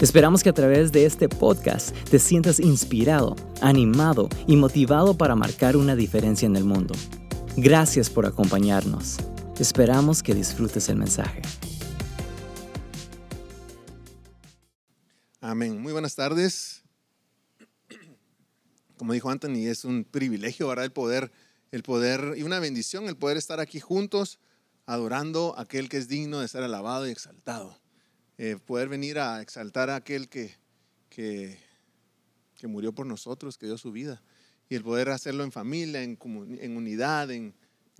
Esperamos que a través de este podcast te sientas inspirado, animado y motivado para marcar una diferencia en el mundo. Gracias por acompañarnos. Esperamos que disfrutes el mensaje. Amén. Muy buenas tardes. Como dijo Anthony, es un privilegio, ¿verdad? El poder, el poder y una bendición el poder estar aquí juntos adorando a aquel que es digno de ser alabado y exaltado. Eh, poder venir a exaltar a aquel que, que, que, murió por nosotros, que dio su vida, y el poder hacerlo en familia, en, en unidad, en,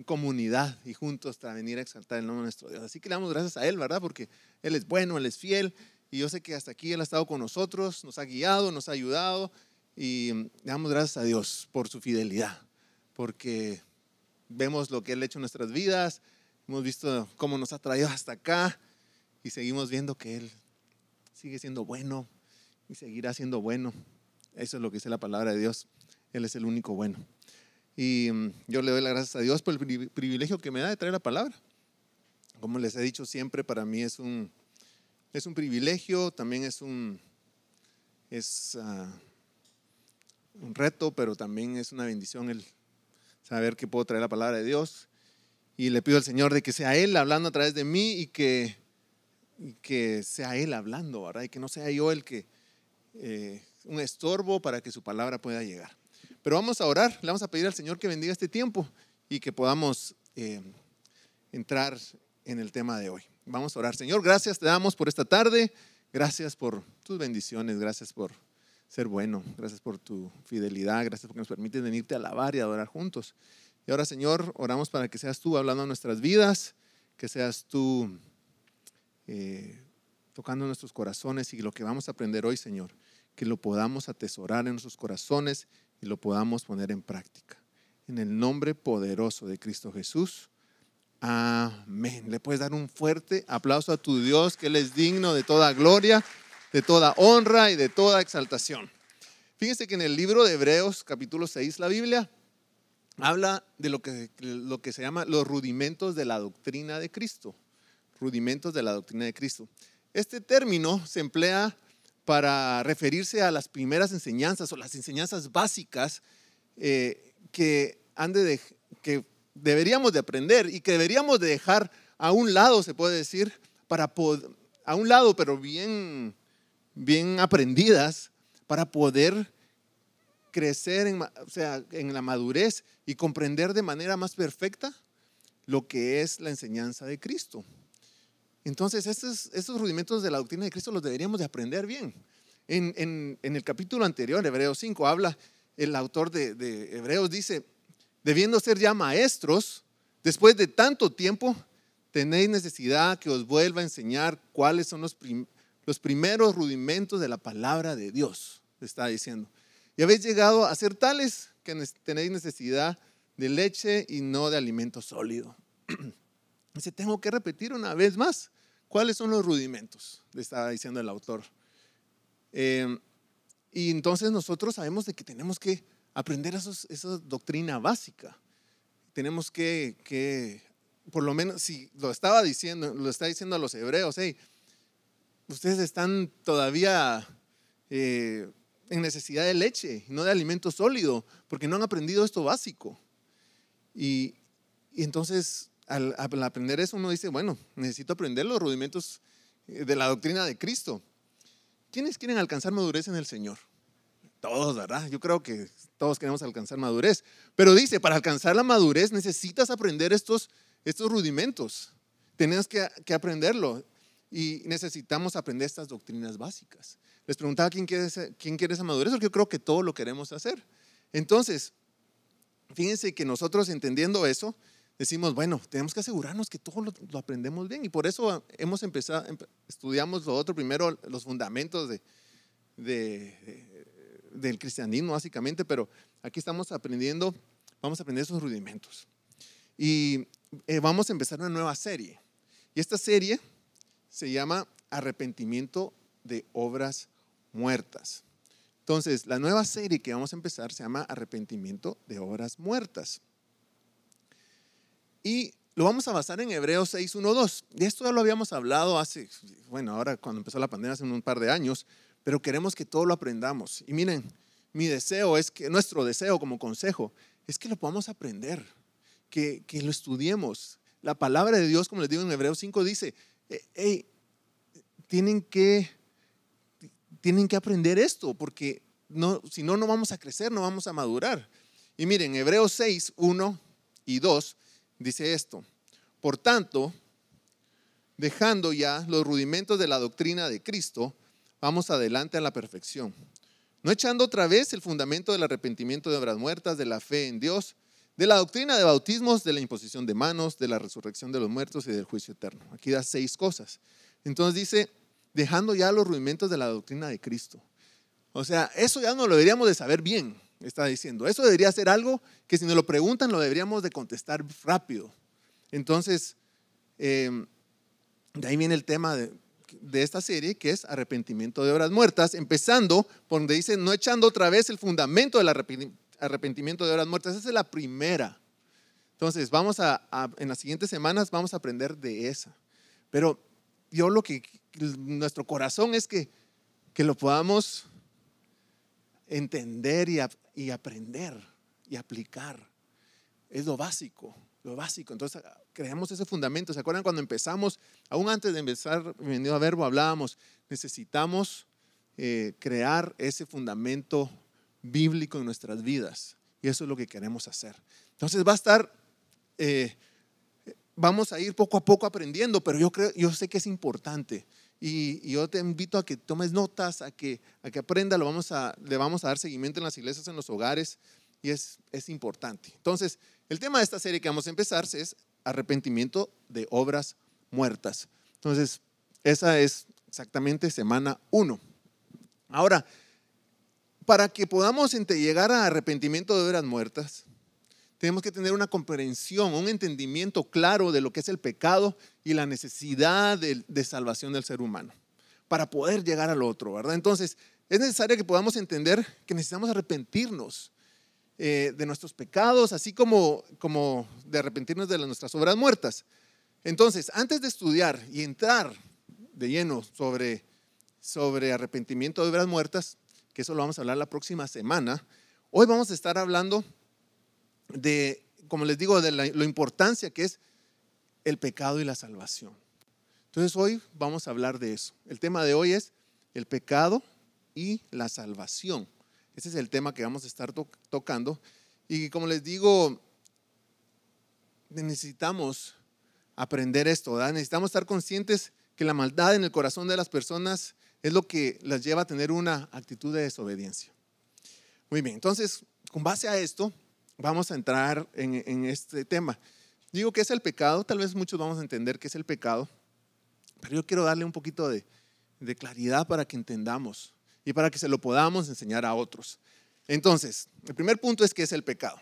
comunidad y juntos para venir a exaltar el nombre de nuestro Dios. Así que le damos gracias a Él, ¿verdad? Porque Él es bueno, Él es fiel, y yo sé que hasta aquí Él ha estado con nosotros, nos ha guiado, nos ha ayudado, y le damos gracias a Dios por su fidelidad, porque vemos lo que Él ha hecho en nuestras vidas, hemos visto cómo nos ha traído hasta acá y seguimos viendo que Él sigue siendo bueno y seguirá siendo bueno. Eso es lo que dice la palabra de Dios. Él es el único bueno. Y mm, yo le doy las gracias a Dios por el privilegio que me da de traer la palabra. Como les he dicho siempre, para mí es un, es un privilegio, también es un, es, ah, un reto, pero también es una bendición el saber que puedo traer la palabra de Dios. Y le pido al Señor de que sea Él hablando a través de mí y que que sea Él hablando, ¿verdad? Y que no sea yo el que, eh, un estorbo para que su palabra pueda llegar. Pero vamos a orar, le vamos a pedir al Señor que bendiga este tiempo y que podamos eh, entrar en el tema de hoy. Vamos a orar. Señor, gracias te damos por esta tarde, gracias por tus bendiciones, gracias por ser bueno, gracias por tu fidelidad, gracias porque nos permites venirte a alabar y adorar juntos. Y ahora, Señor, oramos para que seas tú hablando a nuestras vidas, que seas tú eh, tocando nuestros corazones y lo que vamos a aprender hoy, Señor, que lo podamos atesorar en nuestros corazones y lo podamos poner en práctica. En el nombre poderoso de Cristo Jesús. Amén. Le puedes dar un fuerte aplauso a tu Dios, que Él es digno de toda gloria, de toda honra y de toda exaltación. Fíjense que en el libro de Hebreos, capítulo 6, la Biblia habla de lo que, lo que se llama los rudimentos de la doctrina de Cristo rudimentos de la doctrina de Cristo. Este término se emplea para referirse a las primeras enseñanzas o las enseñanzas básicas eh, que, han de, que deberíamos de aprender y que deberíamos de dejar a un lado, se puede decir, para a un lado, pero bien, bien aprendidas, para poder crecer o sea, en la madurez y comprender de manera más perfecta lo que es la enseñanza de Cristo. Entonces, estos, rudimentos de la doctrina de Cristo los deberíamos de aprender bien. En, el capítulo anterior, Hebreos 5, habla, el autor de, Hebreos dice, debiendo ser ya maestros, después de tanto tiempo, tenéis necesidad que os vuelva a enseñar cuáles son los, los primeros rudimentos de la palabra de Dios, está diciendo. Y habéis llegado a ser tales que tenéis necesidad de leche y no de alimento sólido. Dice, tengo que repetir una vez más. ¿Cuáles son los rudimentos? Le estaba diciendo el autor. Em, y entonces nosotros sabemos de que tenemos que aprender esa doctrina básica. Tenemos que, por lo menos, si lo estaba diciendo, lo está diciendo a los hebreos, hey, ustedes están todavía eh, en necesidad de leche, no de alimento sólido, porque no han aprendido esto básico. y entonces al, aprender eso uno dice, bueno, necesito aprender los rudimentos eh, de la doctrina de Cristo. ¿Quiénes quieren alcanzar madurez en el Señor? Todos, ¿verdad? Yo creo que todos queremos alcanzar madurez. Pero dice, para alcanzar la madurez necesitas aprender estos, estos rudimentos. Tienes que, que aprenderlo. Y necesitamos aprender estas doctrinas básicas. Les preguntaba quién quiere, quién quiere esa madurez, porque yo creo que todos lo queremos hacer. Entonces, fíjense que nosotros entendiendo eso, decimos, bueno, tenemos que asegurarnos que todo lo, aprendemos bien. Y por eso hemos empezado, estudiamos lo otro, primero los fundamentos de, del cristianismo, básicamente, pero aquí estamos aprendiendo vamos a aprender esos rudimentos. Y eh, vamos a empezar una nueva serie. Y esta serie se llama Arrepentimiento de Obras Muertas. Entonces, la nueva serie que vamos a empezar se llama Arrepentimiento de Obras Muertas. Y lo vamos a basar en Hebreos 6, 1, 2. De esto ya lo habíamos hablado hace, bueno, ahora cuando empezó la pandemia hace un par de años, pero queremos que todo lo aprendamos. Y miren, mi deseo es que, nuestro deseo como consejo, es que lo podamos aprender, que, que lo estudiemos. La palabra de Dios, como les digo en Hebreos 5, dice, hey, tienen que, tienen que aprender esto, porque no, si no, no vamos a crecer, no vamos a madurar. Y miren, Hebreos 6, 1 y 2 dice esto. Por tanto, dejando ya los rudimentos de la doctrina de Cristo, vamos adelante a la perfección. No echando otra vez el fundamento del arrepentimiento de obras muertas, de la fe en Dios, de la doctrina de bautismos, de la imposición de manos, de la resurrección de los muertos y del juicio eterno. Aquí da seis cosas. Entonces dice, dejando ya los rudimentos de la doctrina de Cristo. O sea, eso ya no lo deberíamos de saber bien está diciendo. Eso debería ser algo que si nos lo preguntan lo deberíamos de contestar rápido. Entonces, em, de ahí viene el tema de, esta serie, que es arrepentimiento de obras muertas, empezando por donde dice, no echando otra vez el fundamento del arrepentimiento de obras muertas. Esa es la primera. Entonces, vamos a, en las siguientes semanas vamos a aprender de esa. Pero yo lo que, nuestro corazón es que, que lo podamos entender y, aprender y aplicar. Es lo básico, lo básico. Entonces, creamos ese fundamento. ¿Se acuerdan cuando empezamos? Aún antes de empezar, venido a verbo, hablábamos, necesitamos eh, crear ese fundamento bíblico en nuestras vidas. Y eso es lo que queremos hacer. Entonces va a estar, eh, vamos a ir poco a poco aprendiendo, pero yo, creo, yo sé que es importante. Y, yo te invito a que tomes notas, a que, a que aprenda, lo vamos a, le vamos a dar seguimiento en las iglesias, en los hogares, y es, es importante. Entonces, el tema de esta serie que vamos a empezar es arrepentimiento de obras muertas. Entonces, esa es exactamente semana 1. Ahora, para que podamos llegar a arrepentimiento de obras muertas, tenemos que tener una comprensión, un entendimiento claro de lo que es el pecado y la necesidad de, salvación del ser humano para poder llegar al otro, ¿verdad? Entonces, es necesario que podamos entender que necesitamos arrepentirnos eh, de nuestros pecados, así como, como de arrepentirnos de nuestras obras muertas. Entonces, antes de estudiar y entrar de lleno sobre, sobre arrepentimiento de obras muertas, que eso lo vamos a hablar la próxima semana, hoy vamos a estar hablando de, como les digo, de la, importancia que es el pecado y la salvación. Entonces hoy vamos a hablar de eso. El tema de hoy es el pecado y la salvación. Ese es el tema que vamos a estar tocando. Y como les digo, necesitamos aprender esto, necesitamos estar conscientes que la maldad en el corazón de las personas es lo que las lleva a tener una actitud de desobediencia. Muy bien, entonces, con base a esto, vamos a entrar en, este tema. Digo que es el pecado, tal vez muchos vamos a entender qué es el pecado, pero yo quiero darle un poquito de, claridad para que entendamos y para que se lo podamos enseñar a otros. Entonces, el primer punto es qué es el pecado.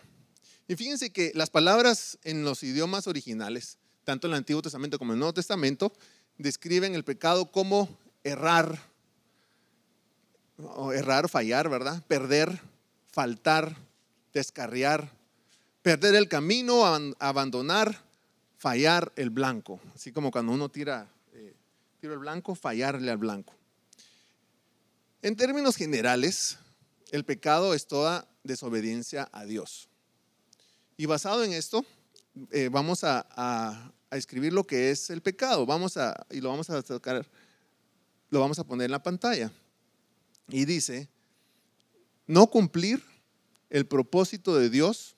Y fíjense que las palabras en los idiomas originales, tanto en el Antiguo Testamento como en el Nuevo Testamento, describen el pecado como errar, o errar, fallar, ¿verdad? Perder, faltar, descarriar, perder el camino, abandonar, fallar el blanco. Así como cuando uno tira, eh, tira el blanco, fallarle al blanco. En términos generales, el pecado es toda desobediencia a Dios. Y basado en esto, eh, vamos a, a, escribir lo que es el pecado. Vamos a, y lo vamos a tocar, lo vamos a poner en la pantalla. Y dice, no cumplir el propósito de Dios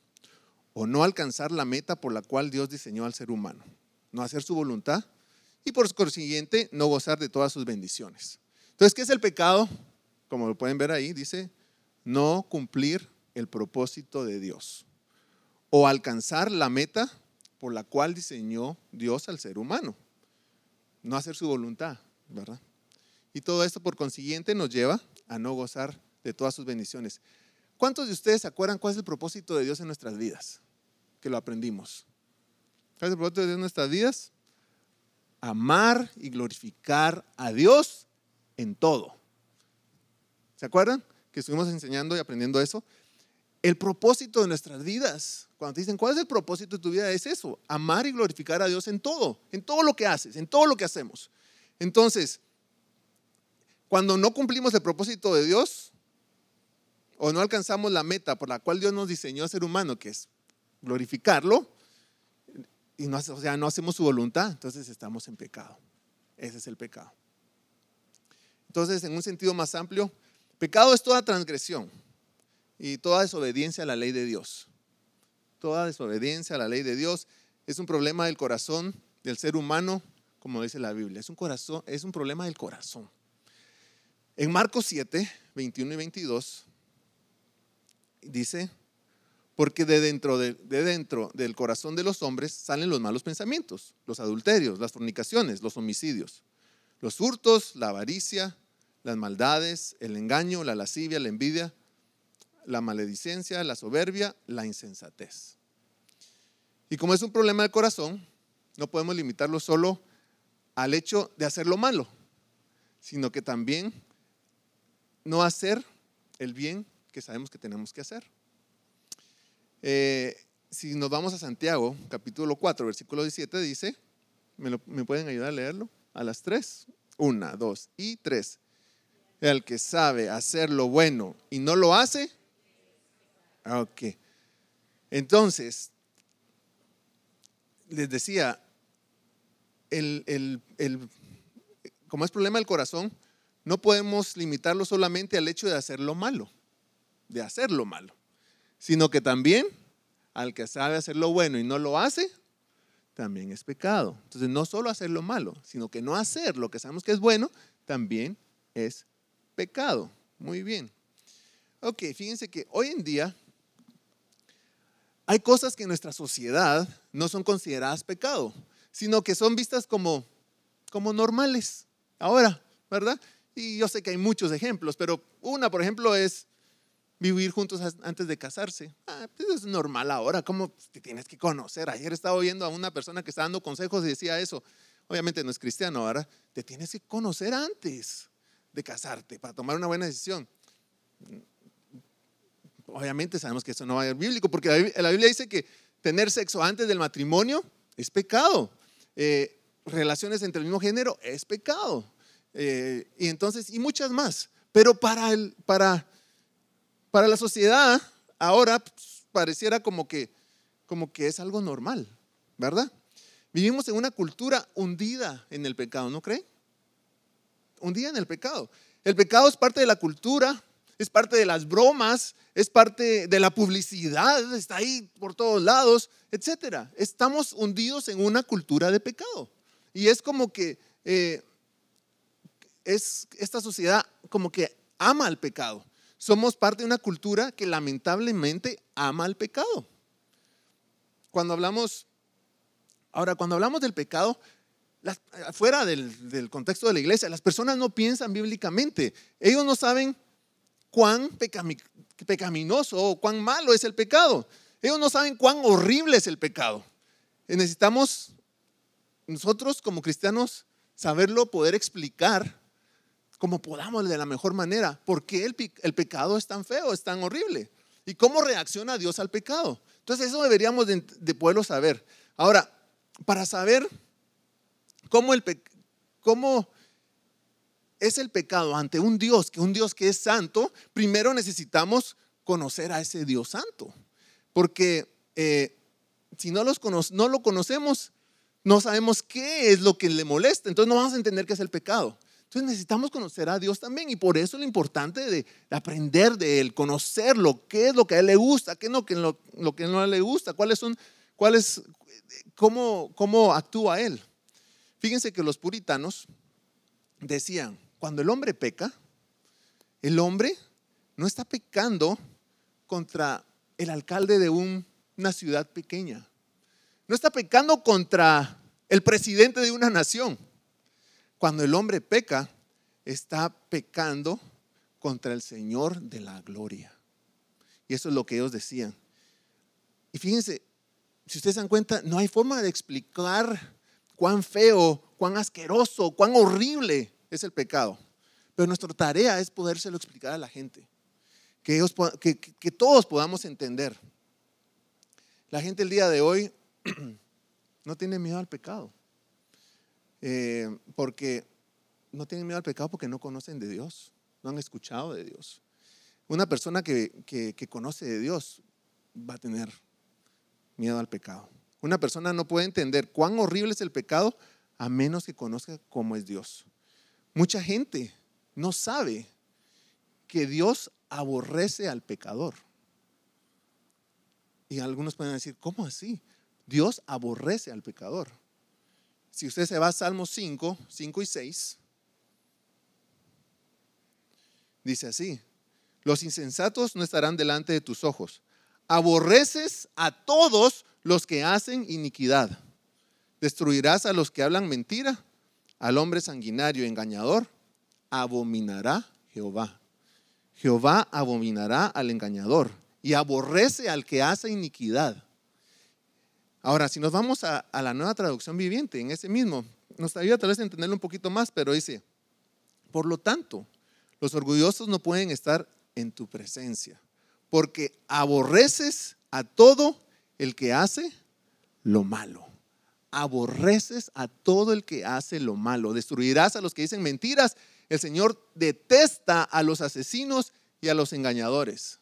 o no alcanzar la meta por la cual Dios diseñó al ser humano. No hacer su voluntad y por consiguiente no gozar de todas sus bendiciones. Entonces, ¿qué es el pecado? Como lo pueden ver ahí, dice, no cumplir el propósito de Dios o alcanzar la meta por la cual diseñó Dios al ser humano. No hacer su voluntad, ¿verdad? Y todo esto por consiguiente nos lleva a no gozar de todas sus bendiciones. ¿Cuántos de ustedes se acuerdan cuál es el propósito de Dios en nuestras vidas? que lo aprendimos. ¿Cuál es el propósito de Dios en nuestras vidas? Amar y glorificar a Dios en todo. ¿Se acuerdan que estuvimos enseñando y aprendiendo eso? El propósito de nuestras vidas, cuando te dicen, ¿cuál es el propósito de tu vida? Es eso, amar y glorificar a Dios en todo, en todo lo que haces, en todo lo que hacemos. Entonces, cuando no cumplimos el propósito de Dios o no alcanzamos la meta por la cual Dios nos diseñó a ser humano, que es glorificarlo, y no, o sea, no hacemos su voluntad, entonces estamos en pecado. Ese es el pecado. Entonces, en un sentido más amplio, pecado es toda transgresión y toda desobediencia a la ley de Dios. Toda desobediencia a la ley de Dios es un problema del corazón del ser humano, como dice la Biblia. Es un, corazón, es un problema del corazón. En Marcos 7, 21 y 22, dice, porque de dentro, de, dentro del corazón de los hombres salen los malos pensamientos, los adulterios, las fornicaciones, los homicidios, los hurtos, la avaricia, las maldades, el engaño, la lascivia, la envidia, la maledicencia, la soberbia, la insensatez. Y como es un problema del corazón, no podemos limitarlo solo al hecho de hacer lo malo, sino que también no hacer el bien que sabemos que tenemos que hacer. Eh, si nos vamos a Santiago, capítulo 4, versículo 17, dice, ¿me, ¿me, pueden ayudar a leerlo? A las tres. Una, dos y tres. El que sabe hacer lo bueno y no lo hace. Ok. Entonces, les decía, el, el, el, como es problema del corazón, no podemos limitarlo solamente al hecho de hacer lo malo, de hacer lo malo, sino que también al que sabe hacer lo bueno y no lo hace, también es pecado. Entonces, no solo hacer lo malo, sino que no hacer lo que sabemos que es bueno, también es pecado. Muy bien. Ok, fíjense que hoy en día hay cosas que en nuestra sociedad no son consideradas pecado, sino que son vistas como, como normales. Ahora, ¿verdad? Y yo sé que hay muchos ejemplos, pero una, por ejemplo, es vivir juntos antes de casarse. Ah, pues es normal ahora, ¿cómo te tienes que conocer? Ayer estaba oyendo a una persona que estaba dando consejos y decía eso. Obviamente no es cristiano ahora, te tienes que conocer antes de casarte para tomar una buena decisión. Obviamente sabemos que eso no va a ser bíblico, porque la Biblia dice que tener sexo antes del matrimonio es pecado. Eh, relaciones entre el mismo género es pecado. Eh, y entonces, y muchas más. Pero para, el, para, para la sociedad, ahora pues, pareciera como que, como que es algo normal, ¿verdad? Vivimos en una cultura hundida en el pecado, ¿no creen? Hundida en el pecado. El pecado es parte de la cultura, es parte de las bromas, es parte de la publicidad, está ahí por todos lados, etc. Estamos hundidos en una cultura de pecado. Y es como que eh, es esta sociedad como que ama al pecado. Somos parte de una cultura que lamentablemente ama al pecado. Cuando hablamos, ahora, cuando hablamos del pecado, fuera del, contexto de la iglesia, las personas no piensan bíblicamente. Ellos no saben cuán pecaminoso o cuán malo es el pecado. Ellos no saben cuán horrible es el pecado. necesitamos nosotros como cristianos saberlo, poder explicar como podamos de la mejor manera. ¿Por qué el, el, pecado es tan feo, es tan horrible? ¿Y cómo reacciona Dios al pecado? Entonces eso deberíamos de, poderlo saber. Ahora, para saber cómo, el, cómo es el pecado ante un Dios, que un Dios que es santo, primero necesitamos conocer a ese Dios santo. Porque eh, si no, los no lo conocemos, no sabemos qué es lo que le molesta. Entonces no vamos a entender qué es el pecado. Entonces necesitamos conocer a Dios también y por eso lo importante de aprender de Él, conocerlo, qué es lo que a Él le gusta, qué es lo que, no le gusta, cuáles son, cuáles, cómo, cómo actúa Él. Fíjense que los puritanos decían, cuando el hombre peca, el hombre no está pecando contra el alcalde de una ciudad pequeña. No está pecando contra el presidente de una nación. Cuando el hombre peca, está pecando contra el Señor de la gloria. Y eso es lo que ellos decían. Y fíjense, si ustedes se dan cuenta, no hay forma de explicar cuán feo, cuán asqueroso, cuán horrible es el pecado. Pero nuestra tarea es podérselo explicar a la gente, que, ellos, que, que todos podamos entender. La gente el día de hoy no tiene miedo al pecado, eh, porque no tienen miedo al pecado porque no conocen de Dios, no han escuchado de Dios. Una persona que, que conoce de Dios va a tener miedo al pecado. Una persona no puede entender cuán horrible es el pecado a menos que conozca cómo es Dios. Mucha gente no sabe que Dios aborrece al pecador. Y algunos pueden decir, ¿cómo así? Dios aborrece al pecador. Si usted se va a Salmos 5, 5 y 6, dice así, los insensatos no estarán delante de tus ojos. Aborreces a todos los que hacen iniquidad. Destruirás a los que hablan mentira, al hombre sanguinario engañador. Abominará Jehová. Jehová abominará al engañador y aborrece al que hace iniquidad. Ahora, si nos vamos a, la nueva traducción viviente, en ese mismo, nos ayuda tal vez a entenderlo un poquito más, pero dice, por lo tanto, los orgullosos no pueden estar en tu presencia, porque aborreces a todo el que hace lo malo. Aborreces a todo el que hace lo malo. Destruirás a los que dicen mentiras. El Señor detesta a los asesinos y a los engañadores.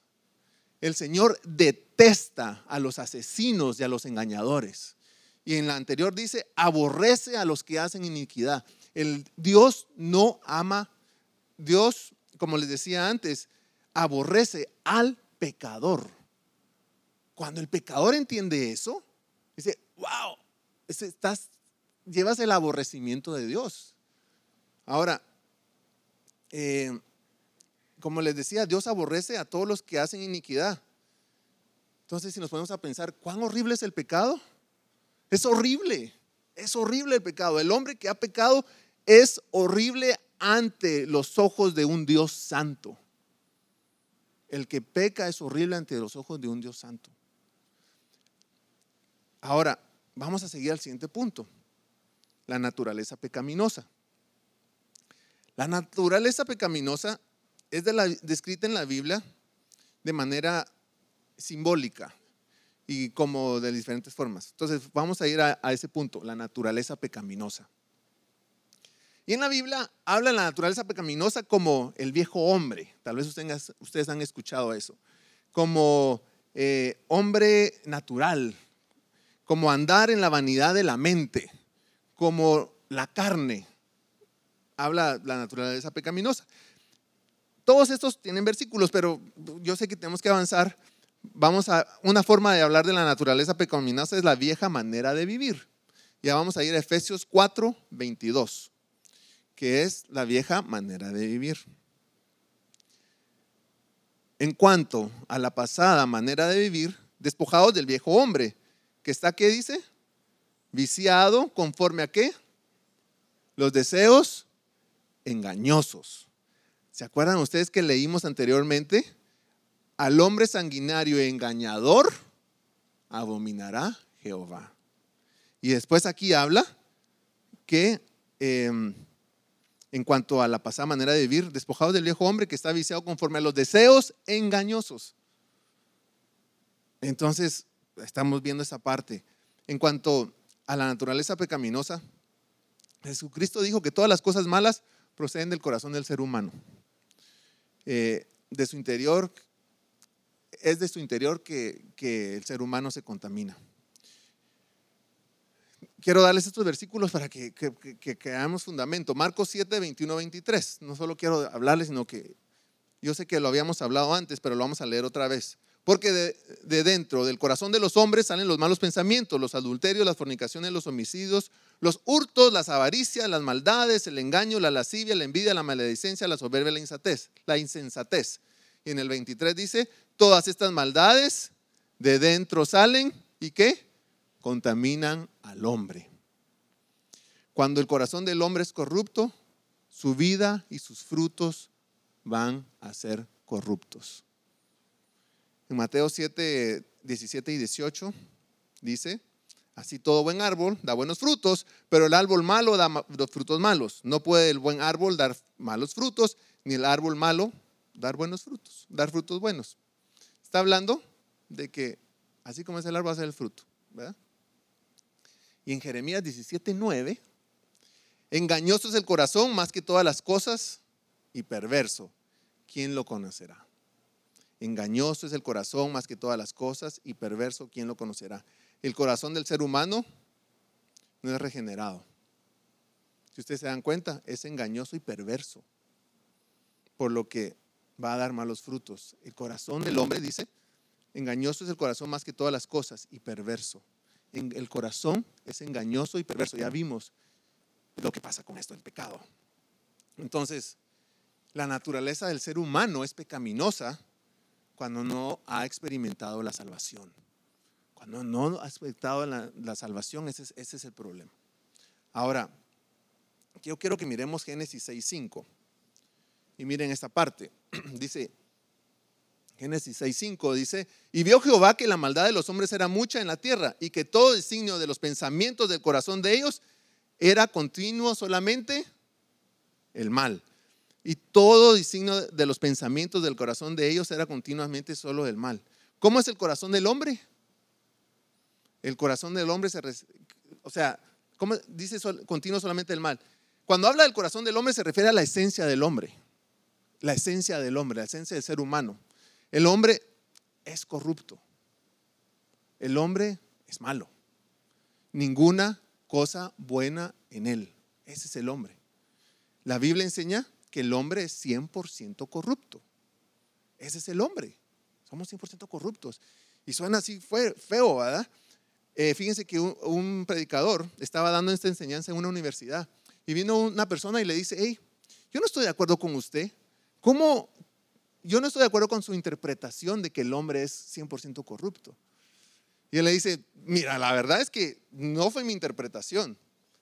El Señor detesta a los asesinos y a los engañadores. Y en la anterior dice, aborrece a los que hacen iniquidad. El Dios no ama, Dios, como les decía antes, aborrece al pecador. Cuando el pecador entiende eso, dice, wow, estás, llevas el aborrecimiento de Dios. Ahora, eh, como les decía, Dios aborrece a todos los que hacen iniquidad. Entonces, si nos ponemos a pensar, ¿cuán horrible es el pecado? Es horrible, es horrible el pecado. El hombre que ha pecado es horrible ante los ojos de un Dios santo. El que peca es horrible ante los ojos de un Dios santo. Ahora, vamos a seguir al siguiente punto, la naturaleza pecaminosa. La naturaleza pecaminosa es descrita en la Biblia de manera simbólica y como de diferentes formas. Entonces vamos a ir a, ese punto, la naturaleza pecaminosa. Y en la Biblia habla la naturaleza pecaminosa como el viejo hombre. Tal vez ustedes, han escuchado eso. Como eh, hombre natural, como andar en la vanidad de la mente, como la carne. Habla la naturaleza pecaminosa. Todos estos tienen versículos, pero yo sé que tenemos que avanzar. Vamos a una forma de hablar de la naturaleza pecaminosa es la vieja manera de vivir. Ya vamos a ir a Efesios 4, 22, que es la vieja manera de vivir. En cuanto a la pasada manera de vivir, despojados del viejo hombre, que está, ¿qué dice? Viciado conforme a qué? Los deseos engañosos ¿Se acuerdan ustedes que leímos anteriormente? Al hombre sanguinario y engañador abominará Jehová. Y después aquí habla que em, en cuanto a la pasada manera de vivir, despojados del viejo hombre que está viciado conforme a los deseos engañosos. Entonces, estamos viendo esa parte. En cuanto a la naturaleza pecaminosa, Jesucristo dijo que todas las cosas malas proceden del corazón del ser humano. Eh, de su interior, es de su interior que, el ser humano se contamina. Quiero darles estos versículos para que, que, creamos fundamento. Marcos 7, 21, 23. No solo quiero hablarles, sino que yo sé que lo habíamos hablado antes, pero lo vamos a leer otra vez. Porque de, de, dentro del corazón de los hombres salen los malos pensamientos, los adulterios, las fornicaciones, los homicidios, los hurtos, las avaricias, las maldades, el engaño, la lascivia, la envidia, la maledicencia, la soberbia, la insensatez. La insensatez. Y en el 23 dice, todas estas maldades de dentro salen y qué? Contaminan al hombre. Cuando el corazón del hombre es corrupto, su vida y sus frutos van a ser corruptos. En Mateo 7, 17 y 18 dice, así todo buen árbol da buenos frutos, pero el árbol malo da frutos malos. No puede el buen árbol dar malos frutos, ni el árbol malo dar buenos frutos, dar frutos buenos. Está hablando de que así como es el árbol va a ser el fruto, ¿verdad? Y en Jeremías 17:9, engañoso es el corazón más que todas las cosas y perverso. ¿Quién lo conocerá? Engañoso es el corazón más que todas las cosas y perverso, ¿quién lo conocerá? El corazón del ser humano no es regenerado. Si ustedes se dan cuenta, es engañoso y perverso, por lo que va a dar malos frutos. El corazón del hombre, dice, engañoso es el corazón más que todas las cosas y perverso. El corazón es engañoso y perverso. Ya vimos lo que pasa con esto, el pecado. Entonces, la naturaleza del ser humano es pecaminosa cuando no ha experimentado la salvación. Cuando no ha experimentado la, salvación, ese es, ese es, el problema. Ahora, yo quiero que miremos Génesis 6.5. Y miren esta parte. dice, Génesis 6.5 dice, y vio Jehová que la maldad de los hombres era mucha en la tierra y que todo designio de los pensamientos del corazón de ellos era continuo solamente el mal. Y todo disigno de los pensamientos del corazón de ellos era continuamente solo el mal. ¿Cómo es el corazón del hombre? El corazón del hombre se... O sea, ¿cómo dice continuo solamente el mal? Cuando habla del corazón del hombre se refiere a la esencia del hombre. La esencia del hombre, la esencia del ser humano. El hombre es corrupto. El hombre es malo. Ninguna cosa buena en él. Ese es el hombre. La Biblia enseña que el hombre es 100% corrupto. Ese es el hombre. Somos 100% corruptos. Y suena así feo, ¿verdad? Eh, fíjense que un, predicador estaba dando esta enseñanza en una universidad y vino una persona y le dice, hey, yo no estoy de acuerdo con usted. ¿Cómo? Yo no estoy de acuerdo con su interpretación de que el hombre es 100% corrupto. Y él le dice, mira, la verdad es que no fue mi interpretación.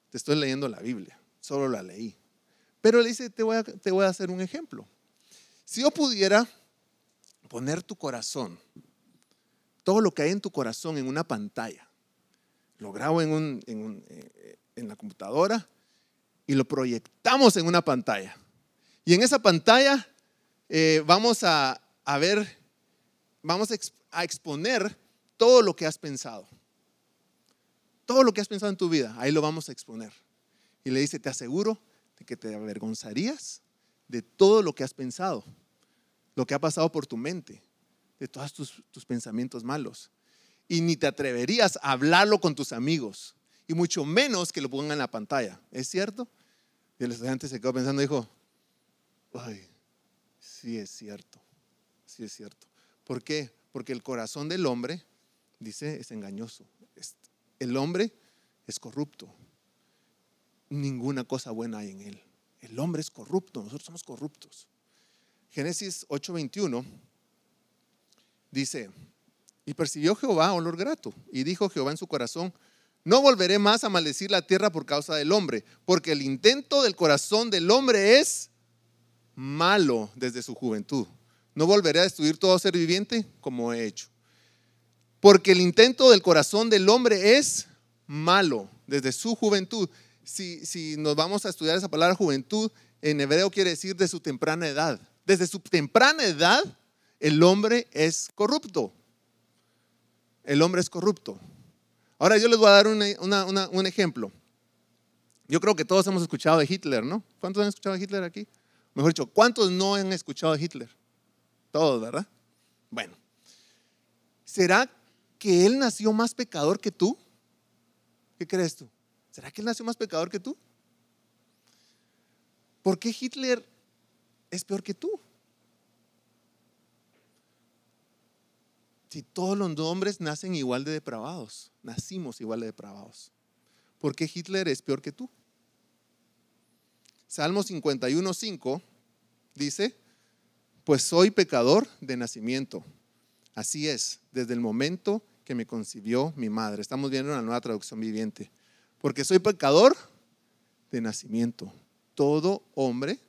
Te estoy leyendo la Biblia, solo la leí. Pero le dice, te voy, a, te voy a hacer un ejemplo. Si yo pudiera poner tu corazón, todo lo que hay en tu corazón en una pantalla, lo grabo en, eh, en, la computadora y lo proyectamos en una pantalla. Y en esa pantalla eh, vamos a, a, ver, vamos a exponer todo lo que has pensado. Todo lo que has pensado en tu vida, ahí lo vamos a exponer. Y le dice, te aseguro que te avergonzarías de todo lo que has pensado, lo que ha pasado por tu mente, de todos tus, tus pensamientos malos. Y ni te atreverías a hablarlo con tus amigos, y mucho menos que lo pongan en la pantalla. ¿Es cierto? Y el estudiante se quedó pensando y dijo, ay, sí es cierto, sí es cierto. ¿Por qué? Porque el corazón del hombre, dice, es engañoso. El hombre es corrupto ninguna cosa buena hay en él. El hombre es corrupto, nosotros somos corruptos. Génesis 8:21 dice, y percibió Jehová olor grato, y dijo Jehová en su corazón, no volveré más a maldecir la tierra por causa del hombre, porque el intento del corazón del hombre es malo desde su juventud. No volveré a destruir todo ser viviente como he hecho. Porque el intento del corazón del hombre es malo desde su juventud si, nos vamos a estudiar esa palabra juventud, en hebreo quiere decir de su temprana edad. Desde su temprana edad, el hombre es corrupto. El hombre es corrupto. Ahora yo les voy a dar un ejemplo. Yo creo que todos hemos escuchado de Hitler, ¿no? ¿Cuántos han escuchado de Hitler aquí? Mejor dicho, ¿cuántos no han escuchado de Hitler? Todos, ¿verdad? Bueno, ¿será que él nació más pecador que tú? ¿Qué crees tú? ¿Será que él nació más pecador que tú? ¿Por qué Hitler es peor que tú? Si todos los hombres nacen igual de depravados, nacimos igual de depravados, ¿por qué Hitler es peor que tú? Salmo 51.5 dice, pues soy pecador de nacimiento. Así es, desde el momento que me concibió mi madre. Estamos viendo una nueva traducción viviente porque soy pecador de nacimiento. Todo hombre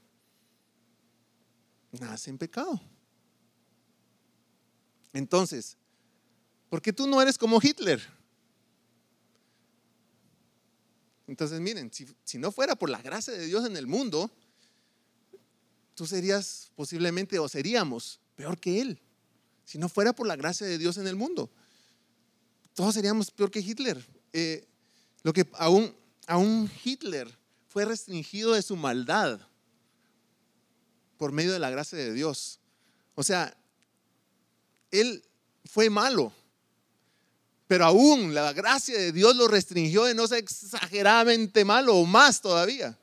nace en pecado. Entonces, ¿por qué tú no eres como Hitler? Entonces, miren, si, no fuera por la gracia de Dios en el mundo, tú serías posiblemente o seríamos peor que Él. Si no fuera por la gracia de Dios en el mundo, todos seríamos peor que Hitler. Eh, lo que aún, aún Hitler fue restringido de su maldad por medio de la gracia de Dios. O sea, él fue malo, pero aún la gracia de Dios lo restringió de no ser exageradamente malo o más todavía.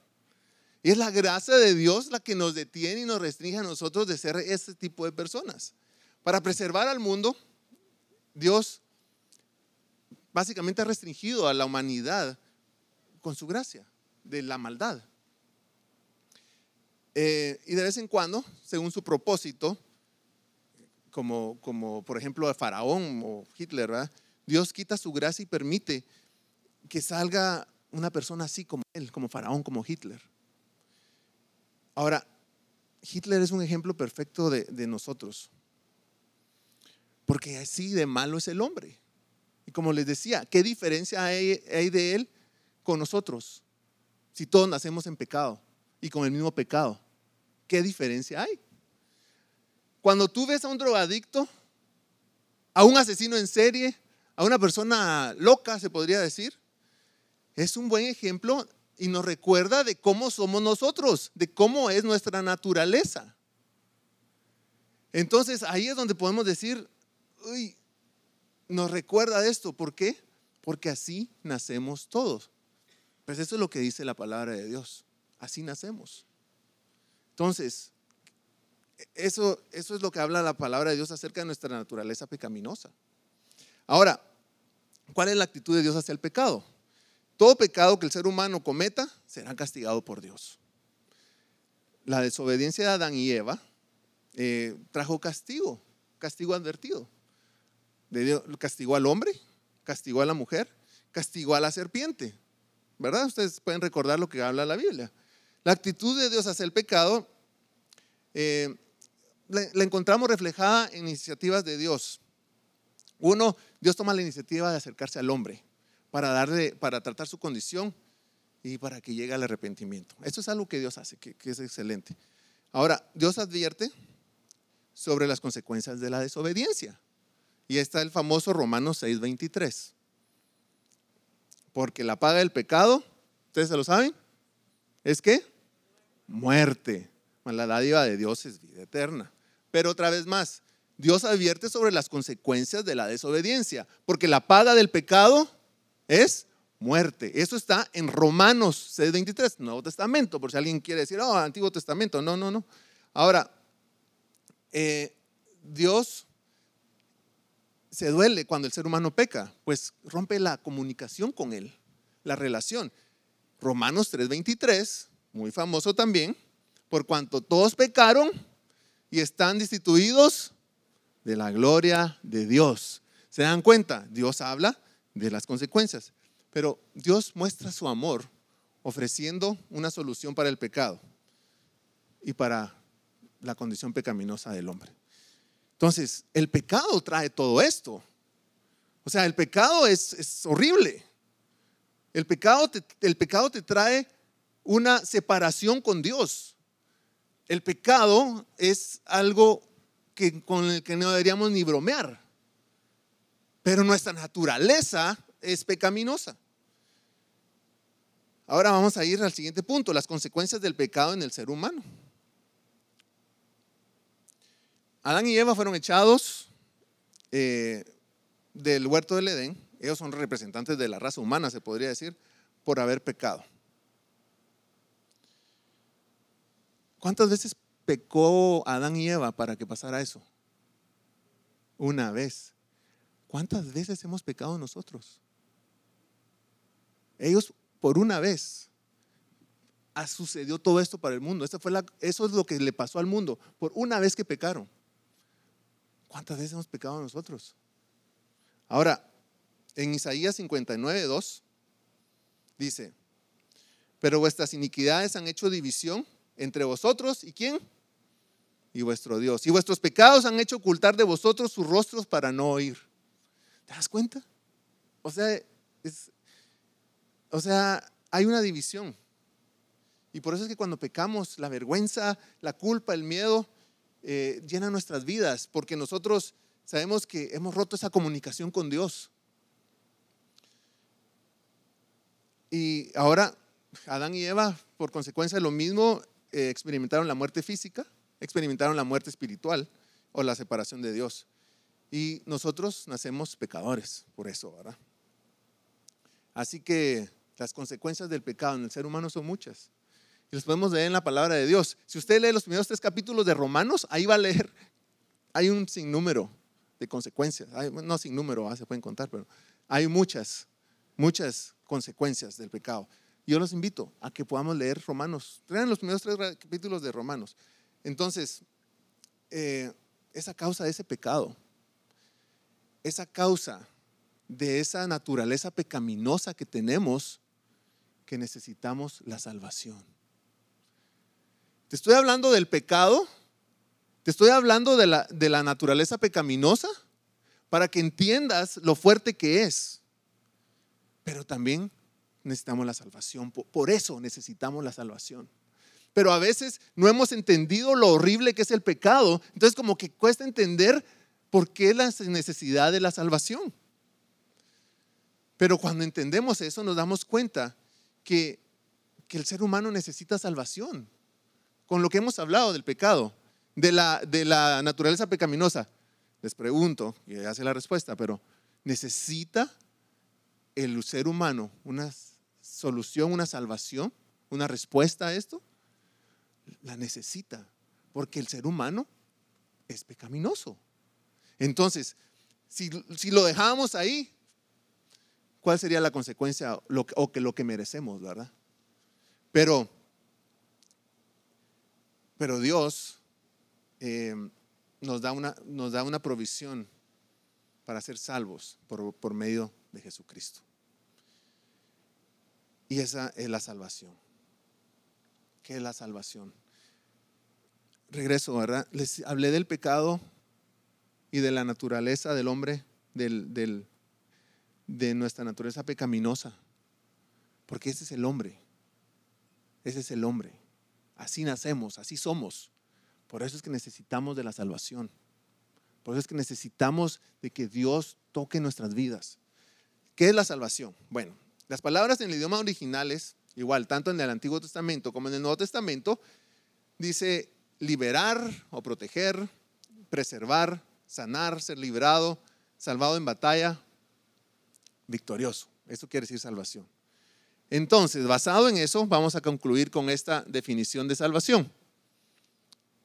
Y es la gracia de Dios la que nos detiene y nos restringe a nosotros de ser ese tipo de personas. Para preservar al mundo, Dios básicamente ha restringido a la humanidad con su gracia de la maldad. Eh, y de vez en cuando, según su propósito, como, como por ejemplo a Faraón o Hitler, Dios quita su gracia y permite que salga una persona así como él, como Faraón, como Hitler. Ahora, Hitler es un ejemplo perfecto de, de nosotros, porque así de malo es el hombre. Y como les decía, ¿qué diferencia hay, hay de él con nosotros? Si todos nacemos en pecado y con el mismo pecado, ¿qué diferencia hay? Cuando tú ves a un drogadicto, a un asesino en serie, a una persona loca, se podría decir, es un buen ejemplo y nos recuerda de cómo somos nosotros, de cómo es nuestra naturaleza. Entonces ahí es donde podemos decir, uy, nos recuerda esto. ¿Por qué? Porque así nacemos todos. Pues eso es lo que dice la palabra de Dios. Así nacemos. Entonces, eso, eso es lo que habla la palabra de Dios acerca de nuestra naturaleza pecaminosa. Ahora, ¿cuál es la actitud de Dios hacia el pecado? Todo pecado que el ser humano cometa será castigado por Dios. La desobediencia de Adán y Eva eh, trajo castigo, castigo advertido castigó al hombre, castigó a la mujer, castigó a la serpiente. ¿Verdad? Ustedes pueden recordar lo que habla la Biblia. La actitud de Dios hacia el pecado eh, la, encontramos reflejada en iniciativas de Dios. Uno, Dios toma la iniciativa de acercarse al hombre para darle, para tratar su condición y para que llegue al arrepentimiento. Eso es algo que Dios hace, que, que es excelente. Ahora, Dios advierte sobre las consecuencias de la desobediencia. Y está el famoso Romanos 6:23. Porque la paga del pecado, ¿ustedes se lo saben? ¿Es qué? Muerte. La dádiva de Dios es vida eterna. Pero otra vez más, Dios advierte sobre las consecuencias de la desobediencia, porque la paga del pecado es muerte. Eso está en Romanos 6:23, Nuevo Testamento, por si alguien quiere decir, oh, Antiguo Testamento. No, no, no. Ahora, eh, Dios se duele cuando el ser humano peca? Pues rompe la comunicación con él, la relación. Romanos 3:23, muy famoso también, por cuanto todos pecaron y están destituidos de la gloria de Dios. ¿Se dan cuenta? Dios habla de las consecuencias, pero Dios muestra su amor ofreciendo una solución para el pecado y para la condición pecaminosa del hombre. Entonces, el pecado trae todo esto. O sea, el pecado es, horrible. El pecado, te, el pecado te trae una separación con Dios. El pecado es algo que, con el que no deberíamos ni bromear. Pero nuestra naturaleza es pecaminosa. Ahora vamos a ir al siguiente punto, las consecuencias del pecado en el ser humano. Adán y Eva fueron echados eh, del huerto del Edén. Ellos son representantes de la raza humana, se podría decir, por haber pecado. ¿Cuántas veces pecó Adán y Eva para que pasara eso? Una vez. ¿Cuántas veces hemos pecado nosotros? Ellos por una vez sucedió todo esto para el mundo. fue eso es lo que le pasó al mundo por una vez que pecaron. ¿Cuántas veces hemos pecado nosotros? Ahora, en Isaías 59, 2, dice, pero vuestras iniquidades han hecho división entre vosotros y quién? Y vuestro Dios. Y vuestros pecados han hecho ocultar de vosotros sus rostros para no oír. ¿Te das cuenta? O sea, o sea, hay una división. Y por eso es que cuando pecamos, la vergüenza, la culpa, el miedo, eh, llenan nuestras vidas, porque nosotros sabemos que hemos roto esa comunicación con Dios. Y ahora Adán y Eva, por consecuencia de lo mismo, eh, experimentaron la muerte física, experimentaron la muerte espiritual o la separación de Dios. Y nosotros nacemos pecadores por eso, ¿verdad? Así que las consecuencias del pecado en el ser humano son muchas. Y las podemos leer en la palabra de Dios. Si usted lee los primeros tres capítulos de Romanos, ahí va a leer, hay un sinnúmero de consecuencias. no sin número, se pueden contar, pero hay muchas, muchas consecuencias del pecado. Yo los invito a que podamos leer Romanos. Lean los primeros tres capítulos de Romanos. Entonces, eh, esa causa de ese pecado, esa causa de esa naturaleza pecaminosa que tenemos, que necesitamos la salvación. Te estoy hablando del pecado, te estoy hablando de la, de la naturaleza pecaminosa para que entiendas lo fuerte que es. Pero también necesitamos la salvación. Por eso necesitamos la salvación. Pero a veces no hemos entendido lo horrible que es el pecado. Entonces como que cuesta entender por qué la necesidad de la salvación. Pero cuando entendemos eso nos damos cuenta que, que el ser humano necesita salvación. Con lo que hemos hablado del pecado, de la, de la naturaleza pecaminosa. Les pregunto, y ya sé la respuesta, pero ¿necesita el ser humano una solución, una salvación, una respuesta a esto? La necesita, porque el ser humano es pecaminoso. Entonces, si, lo dejamos ahí, ¿cuál sería la consecuencia o que lo que merecemos, verdad? Pero, pero Dios eh, nos, da una, nos da una provisión para ser salvos por, por medio de Jesucristo. Y esa es la salvación. ¿Qué es la salvación? Regreso, ¿verdad? Les hablé del pecado y de la naturaleza del hombre, del, de nuestra naturaleza pecaminosa. Porque ese es el hombre. Ese es el hombre. Así nacemos, así somos. Por eso es que necesitamos de la salvación. Por eso es que necesitamos de que Dios toque nuestras vidas. ¿Qué es la salvación? Bueno, las palabras en el idioma original es igual, tanto en el Antiguo Testamento como en el Nuevo Testamento, dice liberar o proteger, preservar, sanar, ser librado, salvado en batalla, victorioso. Eso quiere decir salvación. Entonces, basado en eso, vamos a concluir con esta definición de salvación.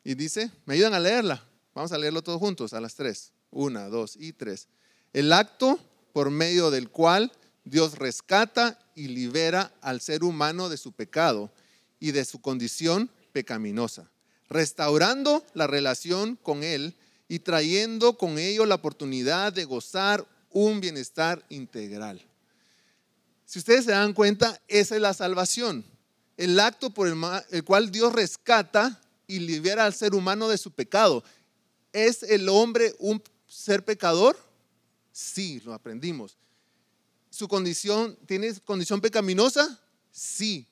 Y dice, me ayudan a leerla. Vamos a leerlo todos juntos a las tres. Una, dos y tres. El acto por medio del cual Dios rescata y libera al ser humano de su pecado y de su condición pecaminosa, restaurando la relación con Él y trayendo con ello la oportunidad de gozar un bienestar integral. Si ustedes se dan cuenta, esa es la salvación, el acto por el, cual Dios rescata y libera al ser humano de su pecado. ¿Es el hombre un ser pecador? Sí, lo aprendimos su condición, ¿tiene condición pecaminosa? Sí.